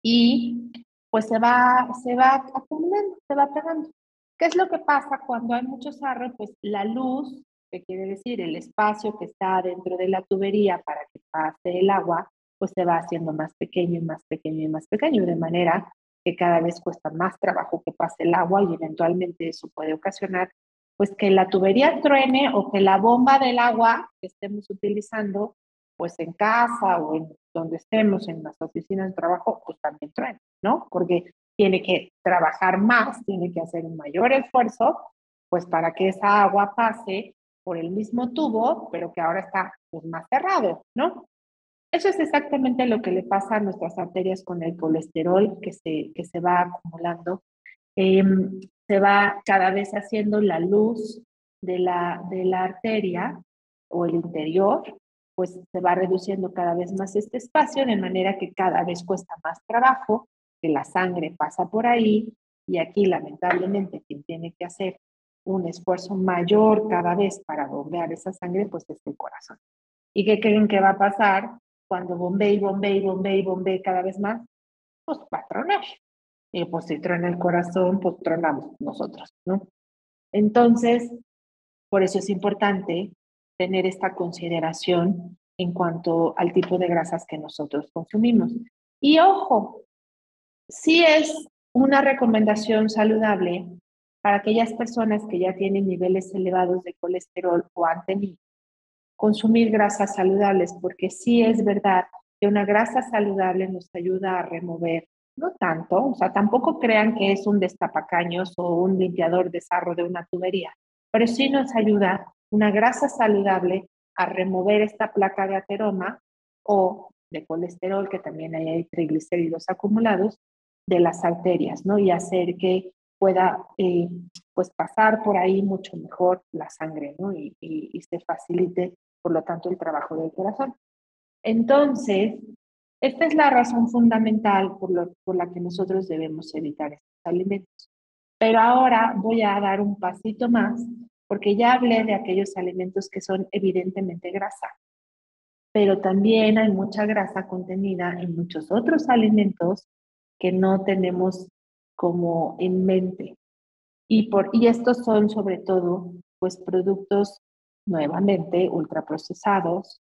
Y pues se va, se va acumulando, se va pegando. ¿Qué es lo que pasa cuando hay mucho sarro? Pues la luz, que quiere decir el espacio que está dentro de la tubería para que pase el agua, pues se va haciendo más pequeño y más pequeño y más pequeño, de manera que cada vez cuesta más trabajo que pase el agua y eventualmente eso puede ocasionar pues que la tubería truene o que la bomba del agua que estemos utilizando pues en casa o en donde estemos, en las oficinas de trabajo, pues también truene, ¿no? Porque tiene que trabajar más, tiene que hacer un mayor esfuerzo, pues para que esa agua pase por el mismo tubo, pero que ahora está pues, más cerrado, ¿no? Eso es exactamente lo que le pasa a nuestras arterias con el colesterol que se, que se va acumulando. Em, se va cada vez haciendo la luz de la, de la arteria o el interior, pues se va reduciendo cada vez más este espacio, de manera que cada vez cuesta más trabajo, que la sangre pasa por ahí y aquí lamentablemente quien tiene que hacer un esfuerzo mayor cada vez para bombear esa sangre, pues es el corazón. ¿Y qué creen que va a pasar cuando bombee bombee bombee bombee cada vez más? Pues tronar. Y pues si truena el corazón, pues tronamos nosotros, ¿no? Entonces, por eso es importante tener esta consideración en cuanto al tipo de grasas que nosotros consumimos. Y ojo, si es una recomendación saludable para aquellas personas que ya tienen niveles elevados de colesterol o han tenido consumir grasas saludables, porque sí es verdad que una grasa saludable nos ayuda a remover, no tanto, o sea, tampoco crean que es un destapacaños o un limpiador de sarro de una tubería, pero sí nos ayuda una grasa saludable a remover esta placa de ateroma o de colesterol, que también hay triglicéridos acumulados, de las arterias, ¿no? Y hacer que pueda eh, pues pasar por ahí mucho mejor la sangre, ¿no? Y, y, se facilite, por lo tanto, el trabajo del corazón. Entonces, esta es la razón fundamental por, lo, por la que nosotros debemos evitar estos alimentos. Pero ahora voy a dar un pasito más porque ya hablé de aquellos alimentos que son evidentemente grasa, pero también hay mucha grasa contenida en muchos otros alimentos que no tenemos como en mente. Y, por, y estos son sobre todo pues productos nuevamente ultraprocesados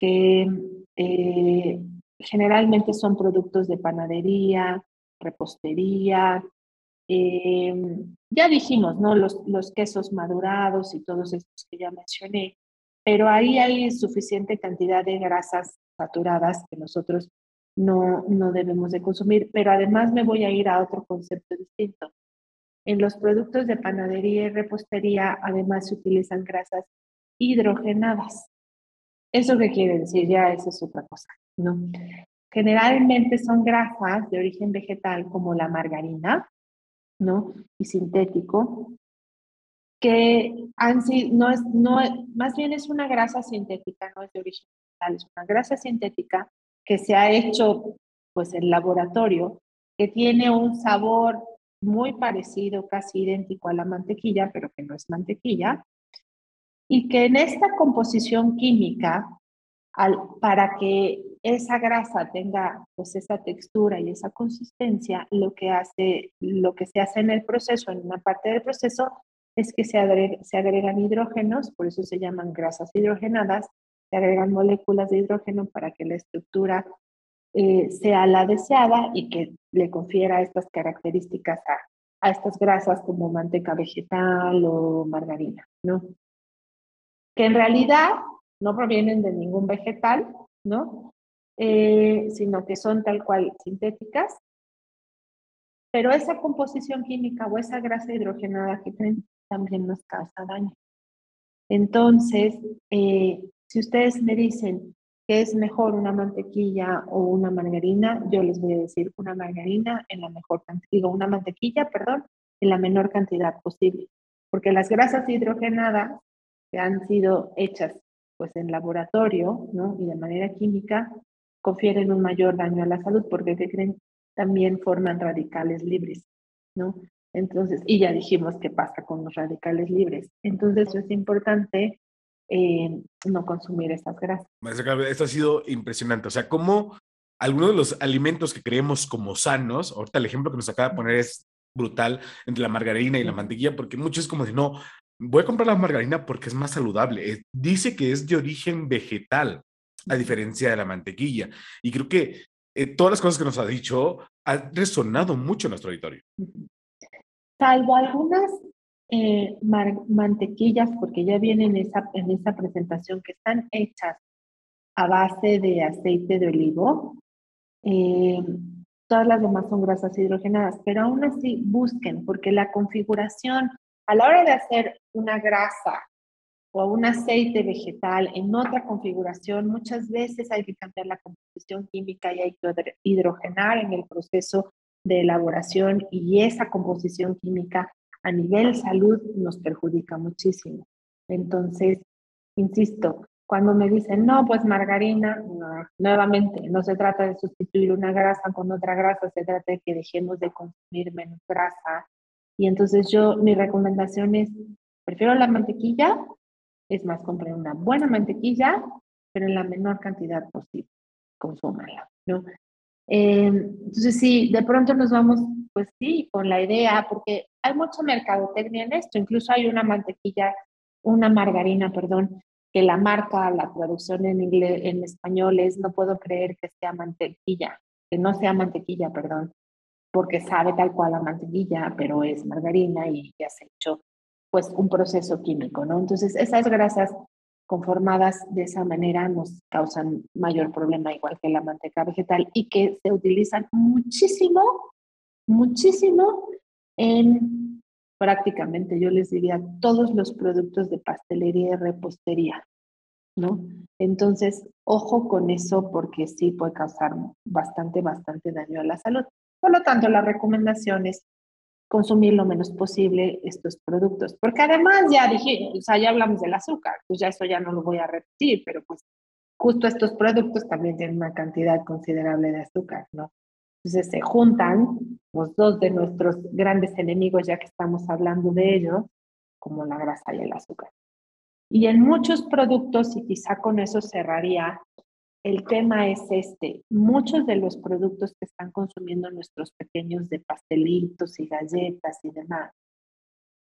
que eh, generalmente son productos de panadería, repostería, Em, ya dijimos, ¿no? Los, los quesos madurados y todos estos que ya mencioné, pero ahí hay suficiente cantidad de grasas saturadas que nosotros no, no debemos de consumir, pero además me voy a ir a otro concepto distinto. En los productos de panadería y repostería además se utilizan grasas hidrogenadas. ¿Eso qué quiere decir? Ya eso es otra cosa, ¿no? Generalmente son grasas de origen vegetal como la margarina, ¿no? Y sintético, que han no es, no, más bien es una grasa sintética, no es de origen vegetal, es una grasa sintética que se ha hecho pues en laboratorio, que tiene un sabor muy parecido, casi idéntico a la mantequilla, pero que no es mantequilla, y que en esta composición química, para que esa grasa tenga pues esa textura y esa consistencia, lo que hace, lo que se hace en el proceso, en una parte del proceso, es que se, se agregan hidrógenos, por eso se llaman grasas hidrogenadas, se agregan moléculas de hidrógeno para que la estructura eh, sea la deseada y que le confiera estas características a, a estas grasas como manteca vegetal o margarina, ¿no? Que en realidad no provienen de ningún vegetal, ¿no? Eh, sino que son tal cual sintéticas, pero esa composición química o esa grasa hidrogenada que tienen también nos causa daño. Entonces, eh, si ustedes me dicen que es mejor una mantequilla o una margarina, yo les voy a decir una margarina en la mejor cantidad, una mantequilla, perdón, en la menor cantidad posible, porque las grasas hidrogenadas que han sido hechas pues en laboratorio, ¿no? Y de manera química, confieren un mayor daño a la salud porque creen? también forman radicales libres, ¿no? Entonces, y ya dijimos qué pasa con los radicales libres. Entonces, es importante eh, no consumir esas grasas. Esto ha sido impresionante. O sea, cómo algunos de los alimentos que creemos como sanos, ahorita el ejemplo que nos acaba de poner es brutal entre la margarina y la mantequilla, porque muchos es como de no, voy a comprar la margarina porque es más saludable. Eh, dice que es de origen vegetal a diferencia de la mantequilla. Y creo que eh, todas las cosas que nos ha dicho han resonado mucho en nuestro auditorio. Salvo algunas eh, mantequillas, porque ya vienen en esa, en esa presentación, que están hechas a base de aceite de olivo. Eh, todas las demás son grasas hidrogenadas, pero aún así busquen, porque la configuración a la hora de hacer una grasa o un aceite vegetal en otra configuración, muchas veces hay que cambiar la composición química y hay que hidrogenar en el proceso de elaboración y esa composición química a nivel salud nos perjudica muchísimo. Entonces, insisto, cuando me dicen, no, pues margarina, nuevamente, no se trata de sustituir una grasa con otra grasa, se trata de que dejemos de consumir menos grasa. Y entonces yo, mi recomendación es, prefiero la mantequilla, es más, comprar una buena mantequilla, pero en la menor cantidad posible, consúmala, ¿no? Eh, entonces, sí, de pronto nos vamos, pues sí, con la idea, porque hay mucha mercadotecnia en esto, incluso hay una mantequilla, una margarina, perdón, que la marca, la traducción en inglés, en español es no puedo creer que sea mantequilla, que no sea mantequilla, perdón, porque sabe tal cual la mantequilla, pero es margarina y ya se ha hecho pues un proceso químico, ¿no? Entonces, esas grasas conformadas de esa manera nos causan mayor problema, igual que la manteca vegetal, y que se utilizan muchísimo, muchísimo en prácticamente, yo les diría, todos los productos de pastelería y repostería, ¿no? Entonces, ojo con eso porque sí puede causar bastante, bastante daño a la salud. Por lo tanto, la recomendación es consumir lo menos posible estos productos, porque además ya dije, o sea, ya hablamos del azúcar, pues ya eso ya no lo voy a repetir, pero pues justo estos productos también tienen una cantidad considerable de azúcar, ¿no? Entonces se juntan los dos de nuestros grandes enemigos, ya que estamos hablando de ellos, como la grasa y el azúcar. Y en muchos productos, y quizá con eso cerraría, el tema es este. Muchos de los productos que están consumiendo nuestros pequeños de pastelitos y galletas y demás,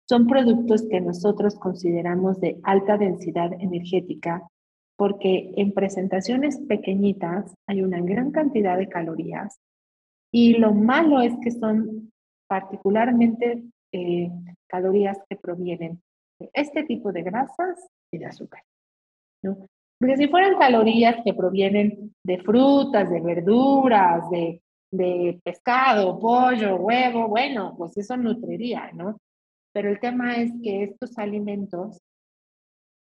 son productos que nosotros consideramos de alta densidad energética porque en presentaciones pequeñitas hay una gran cantidad de calorías y lo malo es que son particularmente eh, calorías que provienen de este tipo de grasas y de azúcar. ¿no? Porque si fueran calorías que provienen de frutas, de verduras, de, pescado, pollo, huevo, bueno, pues eso nutriría, ¿no? Pero el tema es que estos alimentos,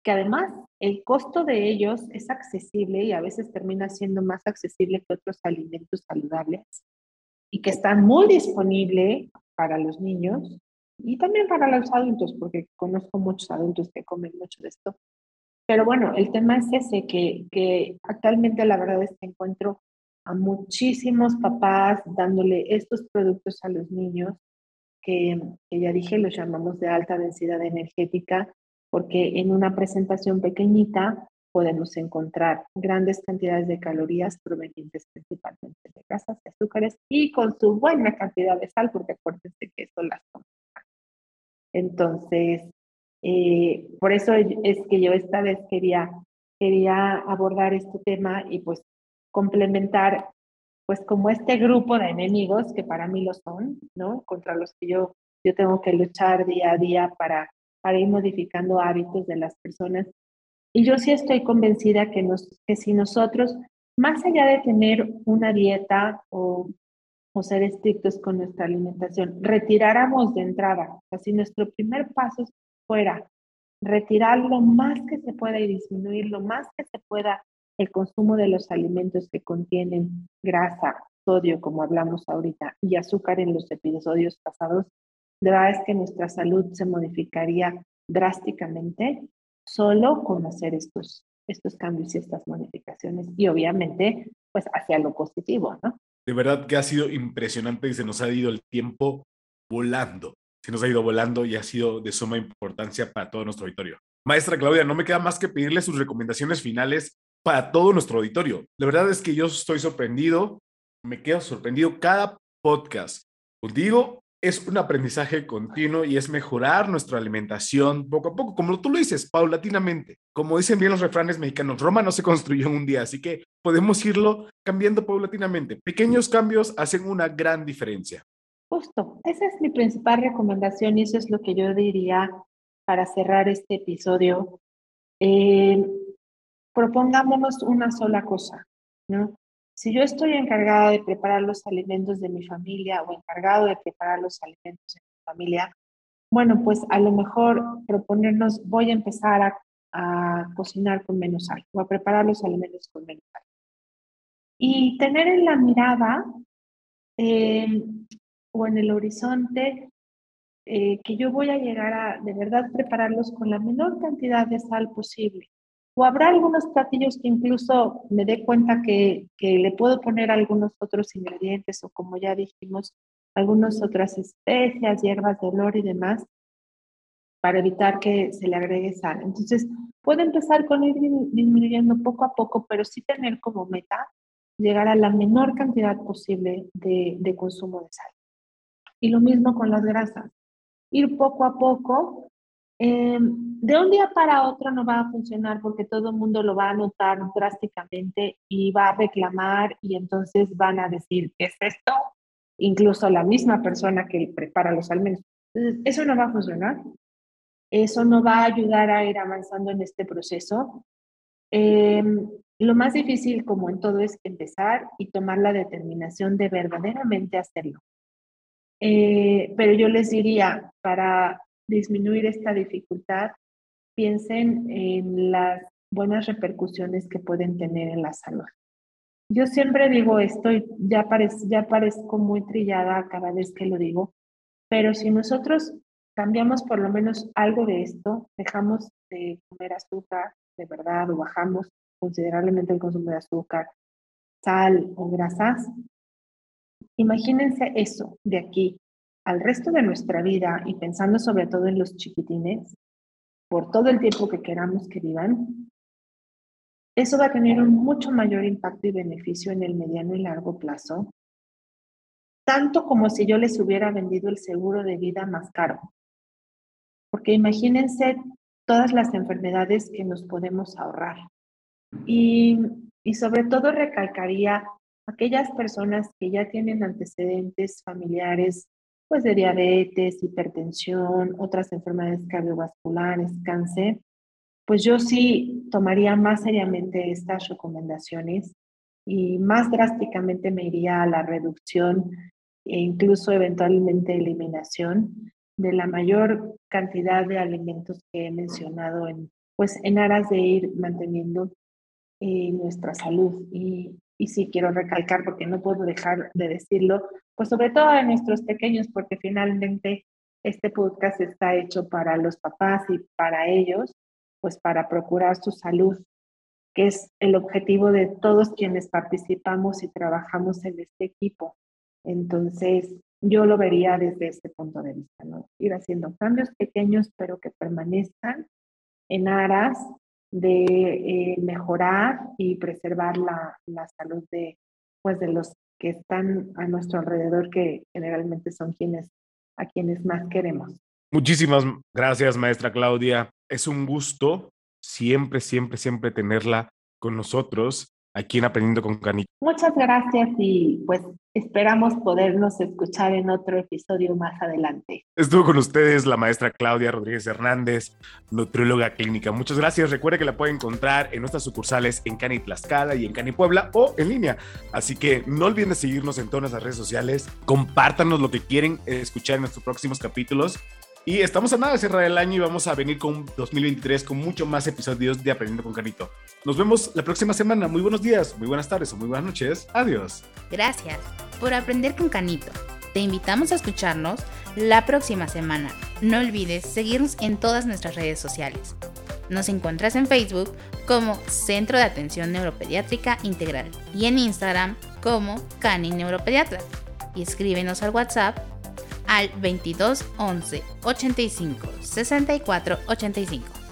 que además el costo de ellos es accesible y a veces termina siendo más accesible que otros alimentos saludables, y que están muy disponible para los niños y también para los adultos, porque conozco muchos adultos que comen mucho de esto. Pero bueno, el tema es ese, que, que actualmente la verdad es que encuentro a muchísimos papás dándole estos productos a los niños, que, que ya dije, los llamamos de alta densidad energética, porque en una presentación pequeñita podemos encontrar grandes cantidades de calorías provenientes principalmente de grasas y azúcares y con su buena cantidad de sal, porque acuérdense que eso las toma. Entonces, eh, por eso es que yo esta vez quería, quería abordar este tema y pues complementar pues como este grupo de enemigos que para mí lo son, ¿no? Contra los que yo, yo tengo que luchar día a día para, para ir modificando hábitos de las personas y yo sí estoy convencida que, nos, que si nosotros, más allá de tener una dieta o, o ser estrictos con nuestra alimentación, retiráramos de entrada, así nuestro primer paso fuera retirar lo más que se pueda y disminuir lo más que se pueda el consumo de los alimentos que contienen grasa, sodio, como hablamos ahorita, y azúcar en los episodios pasados, de verdad es que nuestra salud se modificaría drásticamente solo con hacer estos, estos cambios y estas modificaciones y obviamente pues hacia lo positivo, ¿no? De verdad que ha sido impresionante y se nos ha ido el tiempo volando. Se nos ha ido volando y ha sido de suma importancia para todo nuestro auditorio. Maestra Claudia, no me queda más que pedirle sus recomendaciones finales para todo nuestro auditorio. La verdad es que yo estoy sorprendido, me quedo sorprendido cada podcast contigo es un aprendizaje continuo y es mejorar nuestra alimentación poco a poco, como tú lo dices, paulatinamente. Como dicen bien los refranes mexicanos, Roma no se construyó en un día, así que podemos irlo cambiando paulatinamente. Pequeños cambios hacen una gran diferencia. Justo, esa es mi principal recomendación y eso es lo que yo diría para cerrar este episodio. Eh, propongámonos una sola cosa, ¿no? Si yo estoy encargada de preparar los alimentos de mi familia o encargado de preparar los alimentos de mi familia, bueno, pues a lo mejor proponernos, voy a empezar a, cocinar con menos sal o a preparar los alimentos con menos sal. Y tener en la mirada eh, o en el horizonte eh, que yo voy a llegar a de verdad prepararlos con la menor cantidad de sal posible. O habrá algunos platillos que incluso me dé cuenta que, que le puedo poner algunos otros ingredientes o como ya dijimos, algunas otras especias, hierbas de olor y demás, para evitar que se le agregue sal. Entonces, puede empezar con ir disminuyendo poco a poco, pero sí tener como meta llegar a la menor cantidad posible de, de consumo de sal. Y lo mismo con las grasas. Ir poco a poco. Eh, de un día para otro no va a funcionar porque todo el mundo lo va a notar drásticamente y va a reclamar y entonces van a decir, ¿qué es esto? Incluso la misma persona que prepara los alimentos. Eso no va a funcionar. Eso no va a ayudar a ir avanzando en este proceso. Eh, lo más difícil, como en todo, es empezar y tomar la determinación de verdaderamente hacerlo. Eh, pero yo les diría, para disminuir esta dificultad, piensen en las buenas repercusiones que pueden tener en la salud. Yo siempre digo esto y ya, ya parezco muy trillada cada vez que lo digo, pero si nosotros cambiamos por lo menos algo de esto, dejamos de comer azúcar de verdad o bajamos considerablemente el consumo de azúcar, sal o grasas, Imagínense eso de aquí al resto de nuestra vida y pensando sobre todo en los chiquitines, por todo el tiempo que queramos que vivan, eso va a tener un mucho mayor impacto y beneficio en el mediano y largo plazo, tanto como si yo les hubiera vendido el seguro de vida más caro. Porque imagínense todas las enfermedades que nos podemos ahorrar. Y, y sobre todo recalcaría aquellas personas que ya tienen antecedentes familiares, pues de diabetes, hipertensión, otras enfermedades cardiovasculares, cáncer, pues yo sí tomaría más seriamente estas recomendaciones y más drásticamente me iría a la reducción e incluso eventualmente eliminación de la mayor cantidad de alimentos que he mencionado en, pues en aras de ir manteniendo eh, nuestra salud. Y, y sí quiero recalcar, porque no puedo dejar de decirlo, pues sobre todo a nuestros pequeños, porque finalmente este podcast está hecho para los papás y para ellos, pues para procurar su salud, que es el objetivo de todos quienes participamos y trabajamos en este equipo. Entonces, yo lo vería desde este punto de vista, ¿no? Ir haciendo cambios pequeños, pero que permanezcan en aras de eh, mejorar y preservar la, la, salud de, pues, de los que están a nuestro alrededor, que generalmente son quienes a quienes más queremos. Muchísimas gracias, maestra Claudia. Es un gusto siempre, siempre, siempre tenerla con nosotros aquí en Aprendiendo con Canito. Muchas gracias y pues esperamos podernos escuchar en otro episodio más adelante. Estuvo con ustedes la maestra Claudia Rodríguez Hernández, nutrióloga clínica. Muchas gracias. Recuerde que la puede encontrar en nuestras sucursales en Cani Tlaxcala y en Cani Puebla o en línea. Así que no olviden seguirnos en todas las redes sociales. Compártanos lo que quieren escuchar en nuestros próximos capítulos y estamos a nada de cerrar el año y vamos a venir con 2023 con mucho más episodios de Aprendiendo con Canito. Nos vemos la próxima semana. Muy buenos días, muy buenas tardes o muy buenas noches. Adiós. Gracias por aprender con Canito. Te invitamos a escucharnos la próxima semana. No olvides seguirnos en todas nuestras redes sociales. Nos encuentras en Facebook como Centro de Atención Neuropediátrica Integral y en Instagram como Cani Neuropediatra. Y escríbenos al WhatsApp al 22 11 85 64 85.